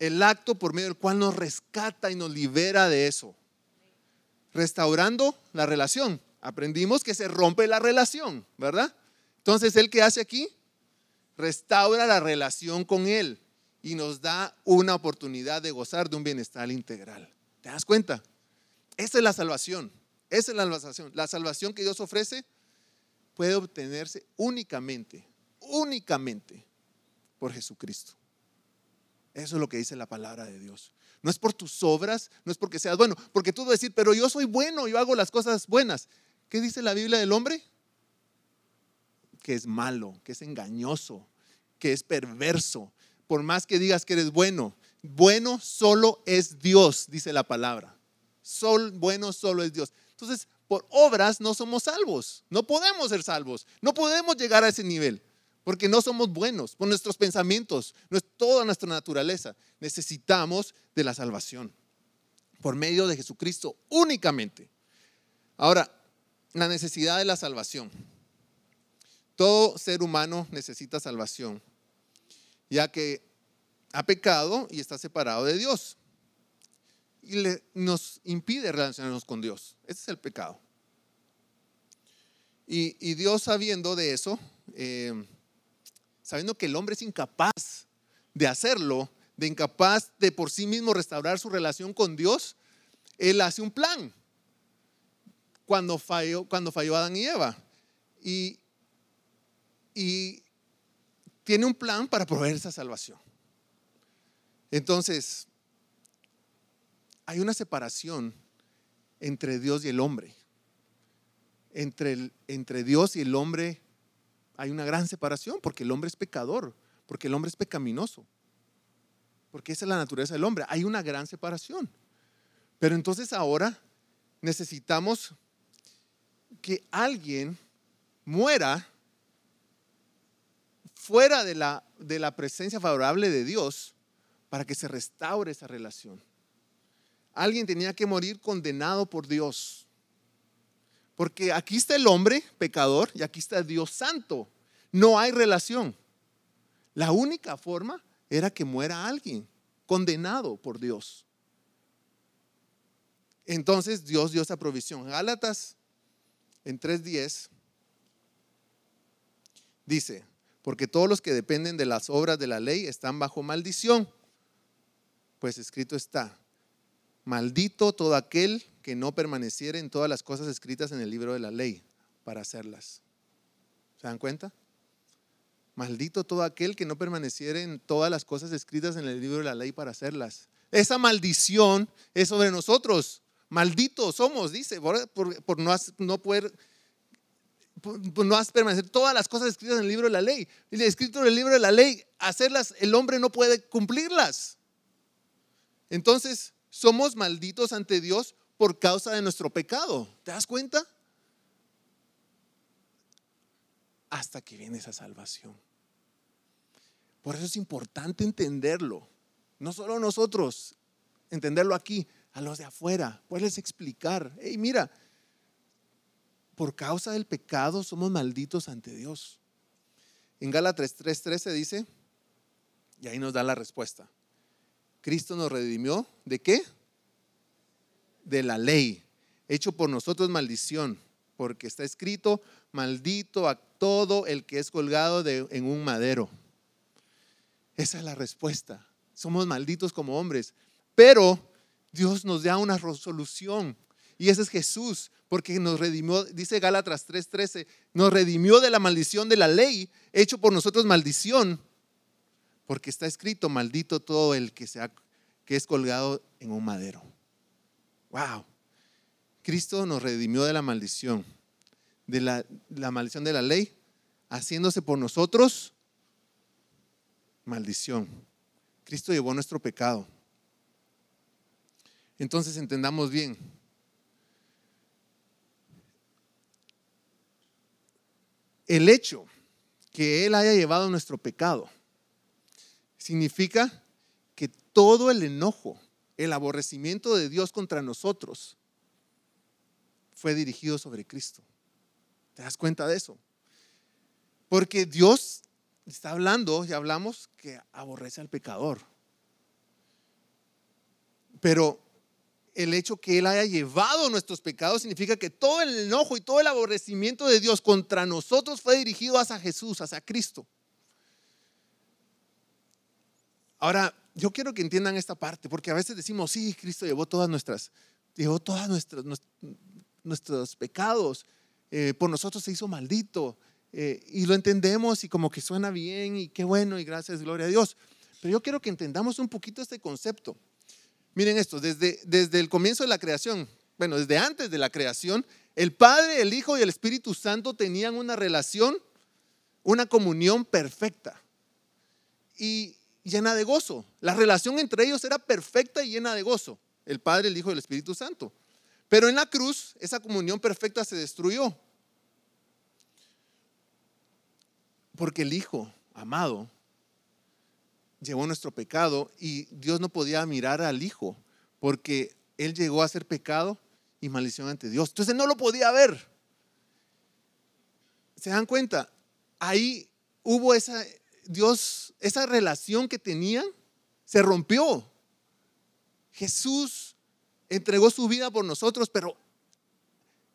El acto por medio del cual nos rescata y nos libera de eso. Restaurando la relación. Aprendimos que se rompe la relación, ¿verdad? Entonces, ¿él qué hace aquí? Restaura la relación con Él y nos da una oportunidad de gozar de un bienestar integral. ¿Te das cuenta? Esa es la salvación. Esa es la salvación. La salvación que Dios ofrece puede obtenerse únicamente únicamente por Jesucristo. Eso es lo que dice la palabra de Dios. No es por tus obras, no es porque seas bueno, porque tú vas a decir, pero yo soy bueno, yo hago las cosas buenas. ¿Qué dice la Biblia del hombre? Que es malo, que es engañoso, que es perverso. Por más que digas que eres bueno, bueno solo es Dios, dice la palabra. Sol, bueno solo es Dios. Entonces, por obras no somos salvos. No podemos ser salvos. No podemos llegar a ese nivel porque no somos buenos por nuestros pensamientos, no es toda nuestra naturaleza. Necesitamos de la salvación por medio de Jesucristo únicamente. Ahora, la necesidad de la salvación. Todo ser humano necesita salvación, ya que ha pecado y está separado de Dios. Y le, nos impide relacionarnos con Dios. Ese es el pecado. Y, Dios sabiendo de eso, eh, sabiendo que el hombre es incapaz de hacerlo, de incapaz de por sí mismo restaurar su relación con Dios, Él hace un plan cuando falló, cuando falló Adán y Eva. Y, tiene un plan para proveer esa salvación. Entonces, hay una separación entre Dios y el hombre. Entre Dios y el hombre hay una gran separación porque el hombre es pecador, porque el hombre es pecaminoso, porque esa es la naturaleza del hombre. Hay una gran separación. Pero entonces ahora necesitamos que alguien muera fuera de la, de la presencia favorable de Dios para que se restaure esa relación. Alguien tenía que morir condenado por Dios. Porque aquí está el hombre pecador y aquí está Dios santo. No hay relación. La única forma era que muera alguien condenado por Dios. Entonces Dios dio esa provisión. Gálatas en 3.10 dice, porque todos los que dependen de las obras de la ley están bajo maldición. Pues escrito está, maldito todo aquel que no permaneciera en todas las cosas escritas en el libro de la ley para hacerlas. ¿Se dan cuenta? Maldito todo aquel que no permaneciera en todas las cosas escritas en el libro de la ley para hacerlas. Esa maldición es sobre nosotros. Malditos somos, dice, por, no, no poder no has permanecer todas las cosas escritas en el libro de la ley. Y escrito en el libro de la ley, hacerlas, el hombre no puede cumplirlas. Entonces, somos malditos ante Dios por causa de nuestro pecado. ¿Te das cuenta? Hasta que viene esa salvación. Por eso es importante entenderlo. No solo nosotros, entenderlo aquí, a los de afuera. Puedes explicar, hey, mira, por causa del pecado somos malditos ante Dios. En Gálatas 3:13 dice, y ahí nos da la respuesta. Cristo nos redimió de qué? De la ley, hecho por nosotros maldición, porque está escrito, maldito a todo el que es colgado de, en un madero. Esa es la respuesta. Somos malditos como hombres, pero Dios nos da una resolución y ese es Jesús, porque nos redimió, dice Gálatas 3:13, nos redimió de la maldición de la ley, hecho por nosotros maldición, porque está escrito, maldito todo el que, sea, que es colgado en un madero. Wow. Cristo nos redimió de la maldición, de la, la maldición de la ley, haciéndose por nosotros maldición. Cristo llevó nuestro pecado. Entonces entendamos bien, El hecho que Él haya llevado nuestro pecado significa que todo el enojo, el aborrecimiento de Dios contra nosotros fue dirigido sobre Cristo. ¿Te das cuenta de eso? Porque Dios está hablando, y hablamos, que aborrece al pecador. Pero el hecho que Él haya llevado nuestros pecados significa que todo el enojo y todo el aborrecimiento de Dios contra nosotros fue dirigido hacia Jesús, hacia Cristo. Ahora, yo quiero que entiendan esta parte, porque a veces decimos, sí, Cristo llevó todas nuestras, llevó todos nuestros, nuestros pecados, eh, por nosotros se hizo maldito, eh, y lo entendemos y como que suena bien y qué bueno y gracias, gloria a Dios. Pero yo quiero que entendamos un poquito este concepto. Miren esto, desde, desde el comienzo de la creación, bueno, desde antes de la creación, el Padre, el Hijo y el Espíritu Santo tenían una relación, una comunión perfecta y llena de gozo. La relación entre ellos era perfecta y llena de gozo, el Padre, el Hijo y el Espíritu Santo. Pero en la cruz esa comunión perfecta se destruyó. Porque el Hijo amado llevó nuestro pecado y Dios no podía mirar al Hijo porque Él llegó a ser pecado y maldición ante Dios. Entonces no lo podía ver. ¿Se dan cuenta? Ahí hubo esa, Dios, esa relación que tenían se rompió. Jesús entregó su vida por nosotros, pero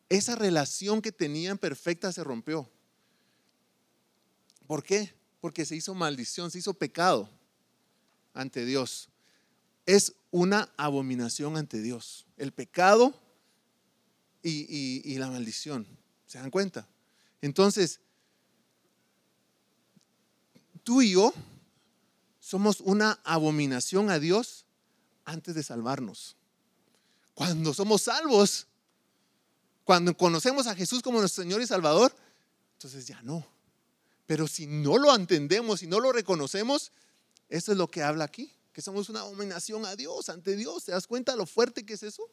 esa relación que tenían perfecta se rompió. ¿Por qué? Porque se hizo maldición, se hizo pecado ante Dios. Es una abominación ante Dios. El pecado y, la maldición. ¿Se dan cuenta? Entonces, tú y yo somos una abominación a Dios antes de salvarnos. Cuando somos salvos, cuando conocemos a Jesús como nuestro Señor y Salvador, entonces ya no. Pero si no lo entendemos, si no lo reconocemos, eso es lo que habla aquí, que somos una abominación a Dios, ante Dios. ¿Te das cuenta lo fuerte que es eso?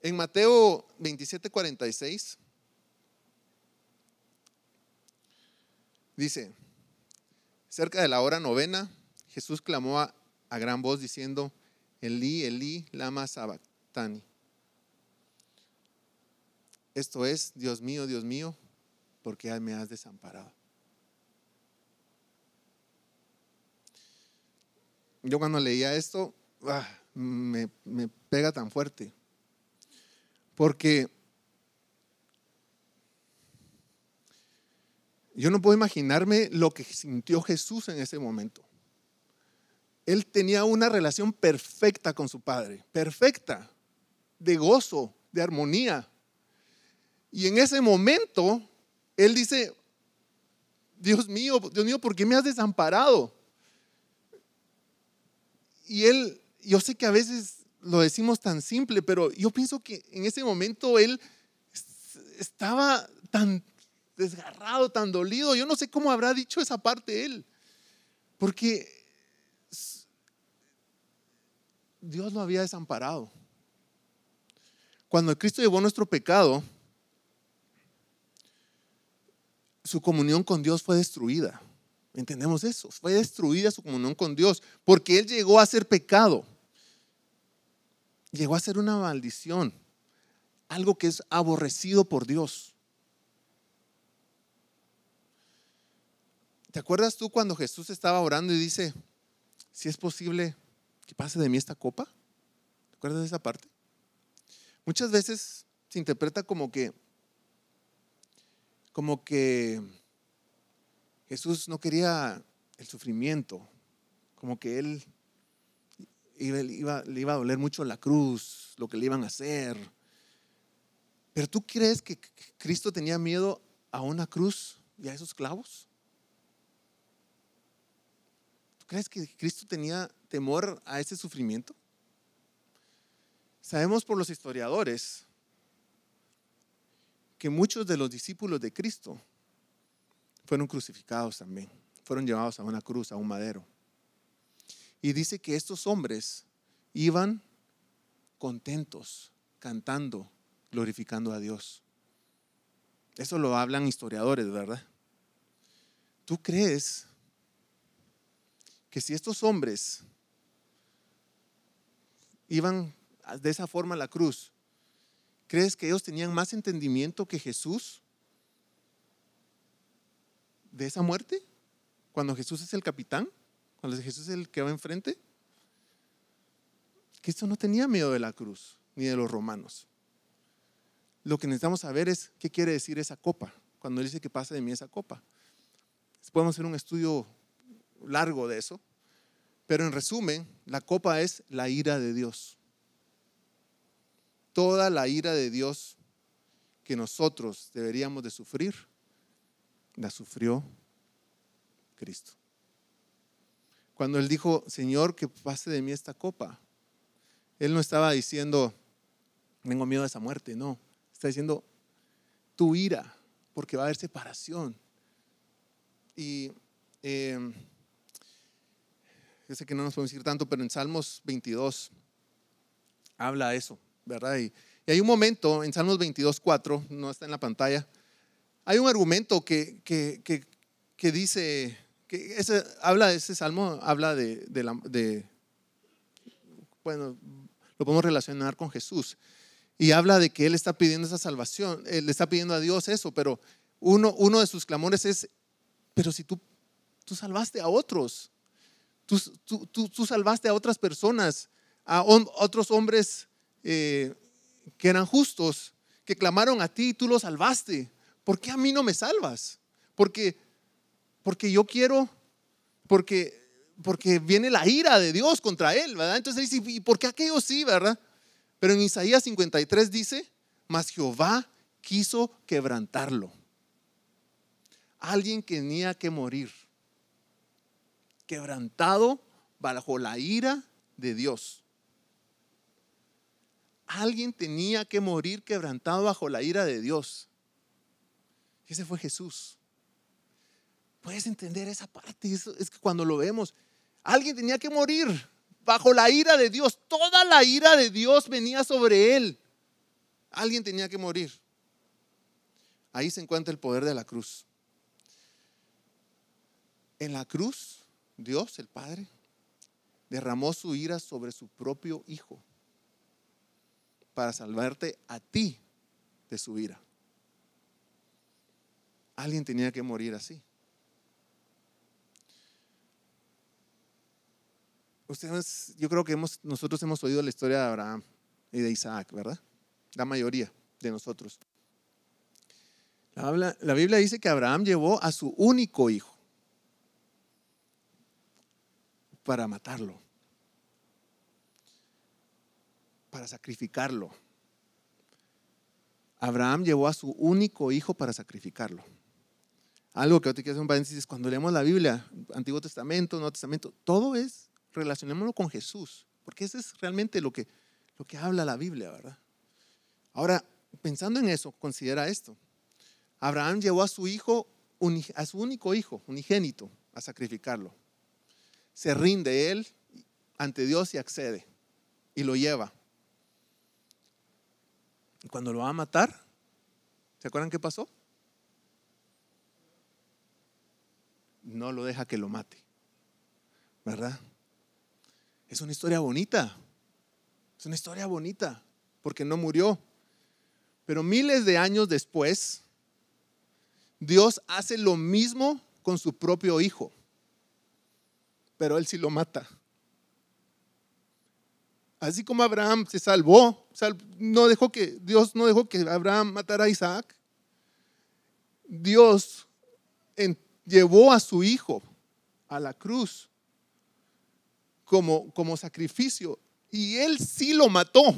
En Mateo 27, 46, dice, cerca de la hora novena, Jesús clamó a, a gran voz diciendo, Elí, Elí, lama sabactani. Esto es, Dios mío, Dios mío, ¿por qué me has desamparado? Yo cuando leía esto, ah, me, me pega tan fuerte. Porque yo no puedo imaginarme lo que sintió Jesús en ese momento. Él tenía una relación perfecta con su Padre, perfecta, de gozo, de armonía. Y en ese momento, Él dice, Dios mío, Dios mío, ¿por qué me has desamparado? Y Él, yo sé que a veces lo decimos tan simple, pero yo pienso que en ese momento Él estaba tan desgarrado, tan dolido. Yo no sé cómo habrá dicho esa parte Él, porque Dios lo había desamparado. Cuando Cristo llevó nuestro pecado, su comunión con Dios fue destruida. ¿Entendemos eso? Fue destruida su comunión con Dios porque Él llegó a ser pecado. Llegó a ser una maldición. Algo que es aborrecido por Dios. ¿Te acuerdas tú cuando Jesús estaba orando y dice, si es posible, que pase de mí esta copa? ¿Te acuerdas de esa parte? Muchas veces se interpreta como que, como que Jesús no quería el sufrimiento, como que él iba, le iba a doler mucho la cruz, lo que le iban a hacer. Pero tú crees que Cristo tenía miedo a una cruz y a esos clavos? Crees que Cristo tenía temor a ese sufrimiento? Sabemos por los historiadores que muchos de los discípulos de Cristo fueron crucificados también, fueron llevados a una cruz, a un madero. Y dice que estos hombres iban contentos, cantando, glorificando a Dios. Eso lo hablan historiadores, ¿verdad? ¿Tú crees que si estos hombres iban de esa forma a la cruz, ¿crees que ellos tenían más entendimiento que Jesús de esa muerte? Cuando Jesús es el capitán, cuando Jesús es el que va enfrente. Esto no tenía miedo de la cruz ni de los romanos. Lo que necesitamos saber es qué quiere decir esa copa, cuando él dice que pasa de mí esa copa. Podemos hacer un estudio largo de eso. Pero en resumen, la copa es la ira de Dios. Toda la ira de Dios que nosotros deberíamos de sufrir, la sufrió Cristo. Cuando Él dijo, Señor, que pase de mí esta copa, Él no estaba diciendo, tengo miedo de esa muerte, no. Está diciendo, tu ira, porque va a haber separación. Y eh, yo sé que no nos podemos decir tanto, pero en Salmos 22 habla eso, ¿verdad? Y, hay un momento en Salmos 22, 4, no está en la pantalla, hay un argumento que, que, dice, que ese, habla de ese salmo, habla de, de, la, de, bueno, lo podemos relacionar con Jesús. Y habla de que Él está pidiendo esa salvación, Él le está pidiendo a Dios eso, pero uno, uno de sus clamores es, pero si tú, tú salvaste a otros, Tú, salvaste a otras personas, a otros hombres eh, que eran justos, que clamaron a ti y tú los salvaste. ¿Por qué a mí no me salvas? Porque, porque yo quiero, porque, porque viene la ira de Dios contra él, ¿verdad? Entonces dice, ¿y por qué aquellos sí, verdad? Pero en Isaías 53 dice, mas Jehová quiso quebrantarlo. Alguien tenía que morir quebrantado bajo la ira de Dios. Alguien tenía que morir quebrantado bajo la ira de Dios. Ese fue Jesús. Puedes entender esa parte. Es, que cuando lo vemos, alguien tenía que morir bajo la ira de Dios. Toda la ira de Dios venía sobre él. Alguien tenía que morir. Ahí se encuentra el poder de la cruz. En la cruz Dios, el Padre, derramó su ira sobre su propio Hijo para salvarte a ti de su ira. Alguien tenía que morir así. Ustedes, yo creo que hemos, nosotros hemos oído la historia de Abraham y de Isaac, ¿verdad? La mayoría de nosotros. la Biblia dice que Abraham llevó a su único hijo para matarlo, para sacrificarlo. Abraham llevó a su único hijo para sacrificarlo. Algo que te quiero hacer un paréntesis, cuando leemos la Biblia, Antiguo Testamento, Nuevo Testamento, todo es, relacionémoslo con Jesús, porque eso es realmente lo que, lo que habla la Biblia, ¿verdad? Ahora, pensando en eso, considera esto. Abraham llevó a su hijo, a su único hijo, unigénito, a sacrificarlo se rinde él ante Dios y accede y lo lleva. Y cuando lo va a matar, ¿se acuerdan qué pasó? No lo deja que lo mate, ¿verdad? Es una historia bonita, es una historia bonita, porque no murió. Pero miles de años después, Dios hace lo mismo con su propio hijo pero él sí lo mata. Así como Abraham se salvó, no dejó que, Dios no dejó que Abraham matara a Isaac. Dios llevó a su hijo a la cruz como, como sacrificio y él sí lo mató.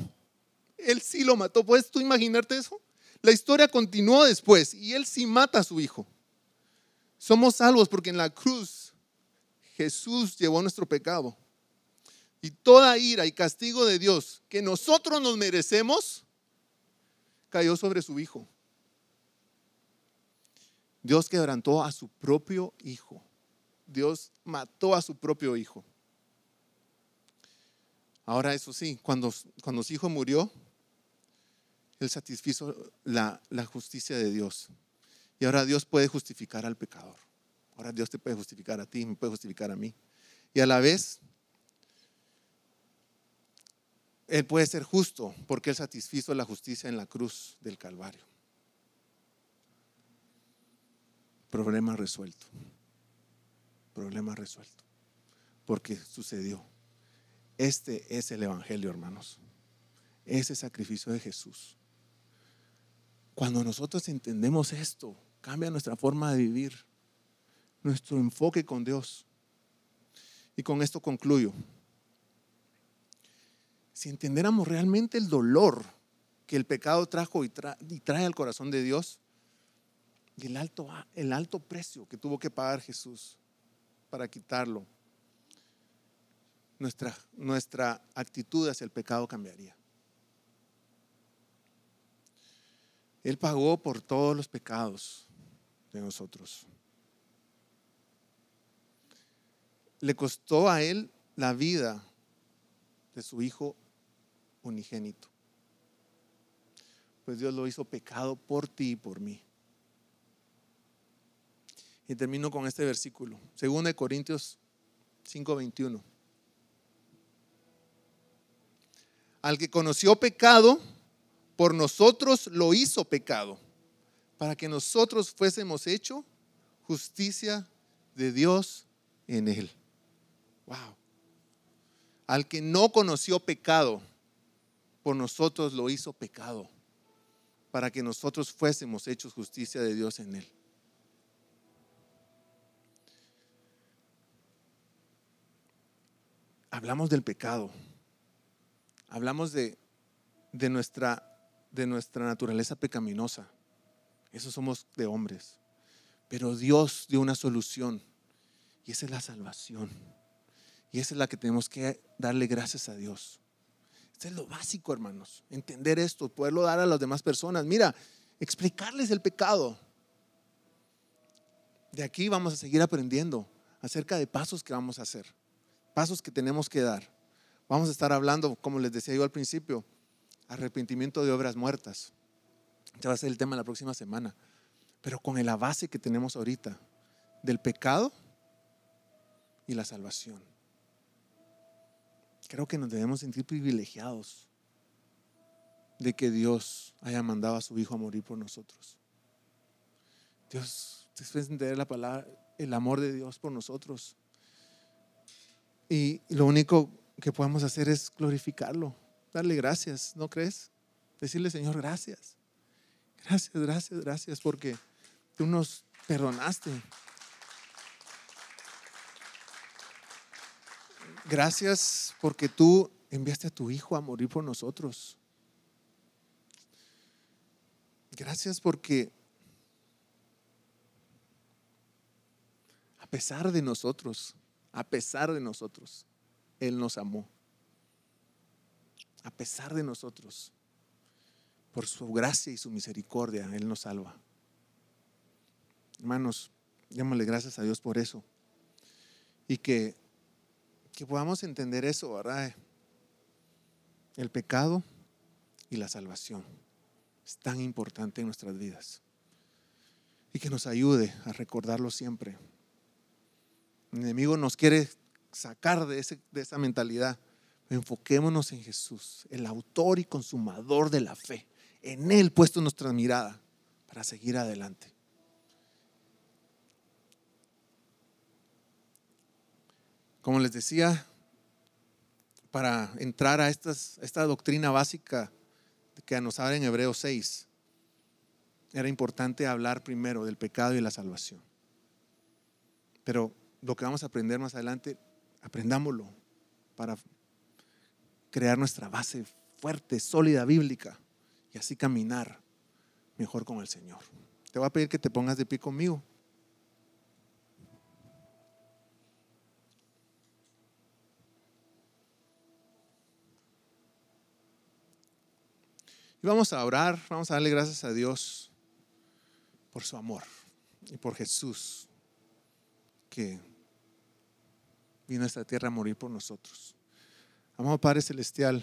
Él sí lo mató. ¿Puedes tú imaginarte eso? La historia continuó después y él sí mata a su hijo. Somos salvos porque en la cruz Jesús llevó nuestro pecado. Y toda ira y castigo de Dios que nosotros nos merecemos cayó sobre su Hijo. Dios quebrantó a su propio Hijo. Dios mató a su propio Hijo. Ahora eso sí, cuando, cuando su Hijo murió, Él satisfizo la, la justicia de Dios. Y ahora Dios puede justificar al pecador. Ahora Dios te puede justificar a ti, me puede justificar a mí. Y a la vez, Él puede ser justo porque Él satisfizo la justicia en la cruz del Calvario. Problema resuelto. Problema resuelto. Porque sucedió. Este es el Evangelio, hermanos. Ese sacrificio de Jesús. Cuando nosotros entendemos esto, cambia nuestra forma de vivir nuestro enfoque con Dios. Y con esto concluyo. Si entendiéramos realmente el dolor que el pecado trajo y, trae al corazón de Dios, y el alto, el alto precio que tuvo que pagar Jesús para quitarlo, nuestra, nuestra actitud hacia el pecado cambiaría. Él pagó por todos los pecados de nosotros. Le costó a él la vida de su hijo unigénito. Pues Dios lo hizo pecado por ti y por mí. Y termino con este versículo, 2 Corintios 5:21. Al que conoció pecado, por nosotros lo hizo pecado, para que nosotros fuésemos hecho justicia de Dios en él. Al que no conoció pecado, por nosotros lo hizo pecado, para que nosotros fuésemos hechos justicia de Dios en él. Hablamos del pecado, hablamos de, de, nuestra, de nuestra naturaleza pecaminosa. Eso somos de hombres. Pero Dios dio una solución y esa es la salvación. Y esa es la que tenemos que darle gracias a Dios. Esto es lo básico, hermanos. Entender esto, poderlo dar a las demás personas. Mira, explicarles el pecado. De aquí vamos a seguir aprendiendo acerca de pasos que vamos a hacer, pasos que tenemos que dar. Vamos a estar hablando, como les decía yo al principio, arrepentimiento de obras muertas. Ya va a ser el tema la próxima semana. Pero con la base que tenemos ahorita del pecado y la salvación. Creo que nos debemos sentir privilegiados de que Dios haya mandado a su Hijo a morir por nosotros. Dios, después de entender la palabra, el amor de Dios por nosotros. Y lo único que podemos hacer es glorificarlo, darle gracias, ¿no crees? Decirle, Señor, gracias. Gracias, gracias, gracias, porque tú nos perdonaste. Gracias porque tú enviaste a tu Hijo a morir por nosotros. Gracias porque a pesar de nosotros, a pesar de nosotros, Él nos amó. A pesar de nosotros, por su gracia y su misericordia, Él nos salva. Hermanos, démosle gracias a Dios por eso. Y que, que podamos entender eso, ¿verdad? El pecado y la salvación es tan importante en nuestras vidas. Y que nos ayude a recordarlo siempre. El enemigo nos quiere sacar de, ese, de esa mentalidad. Enfoquémonos en Jesús, el autor y consumador de la fe. En Él puesto nuestra mirada para seguir adelante. Como les decía, para entrar a esta doctrina básica que nos habla en Hebreos 6, era importante hablar primero del pecado y la salvación. Pero lo que vamos a aprender más adelante, aprendámoslo para crear nuestra base fuerte, sólida, bíblica y así caminar mejor con el Señor. Te voy a pedir que te pongas de pie conmigo. Y vamos a orar, vamos a darle gracias a Dios por su amor y por Jesús que vino a esta tierra a morir por nosotros. Amado Padre Celestial,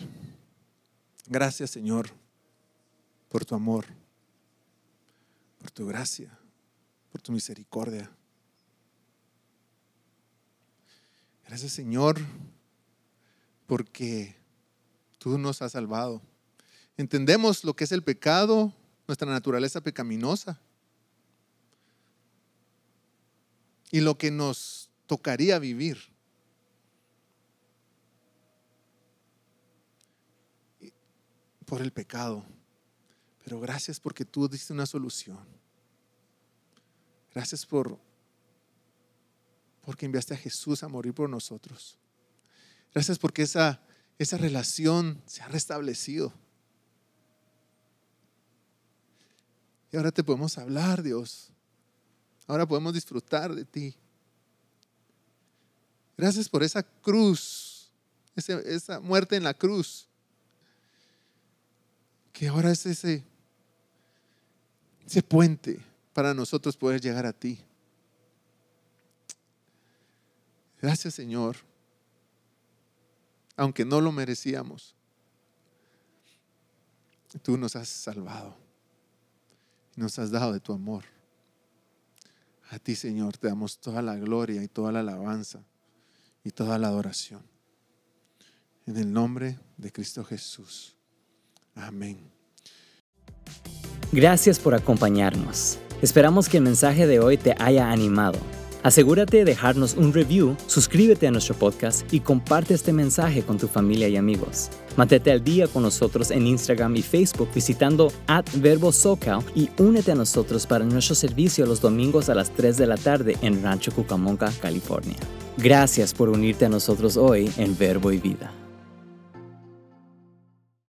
gracias Señor por tu amor, por tu gracia, por tu misericordia. Gracias Señor porque tú nos has salvado. Entendemos lo que es el pecado, nuestra naturaleza pecaminosa y lo que nos tocaría vivir. por el pecado. Pero gracias porque tú diste una solución. Gracias por porque enviaste a Jesús a morir por nosotros. Gracias porque esa, esa relación se ha restablecido. Y ahora te podemos hablar, Dios. Ahora podemos disfrutar de ti. Gracias por esa cruz, esa, muerte en la cruz. Que ahora es ese ese puente para nosotros poder llegar a ti. Gracias Señor, aunque no lo merecíamos, tú nos has salvado, nos has dado de tu amor. A ti Señor te damos toda la gloria y toda la alabanza y toda la adoración. En el nombre de Cristo Jesús. Amén. Gracias por acompañarnos. Esperamos que el mensaje de hoy te haya animado. Asegúrate de dejarnos un review, suscríbete a nuestro podcast y comparte este mensaje con tu familia y amigos. Mantente al día con nosotros en Instagram y Facebook visitando at Verbo y únete a nosotros para nuestro servicio los domingos a las 3 de la tarde en Rancho Cucamonga, California. Gracias por unirte a nosotros hoy en Verbo y Vida.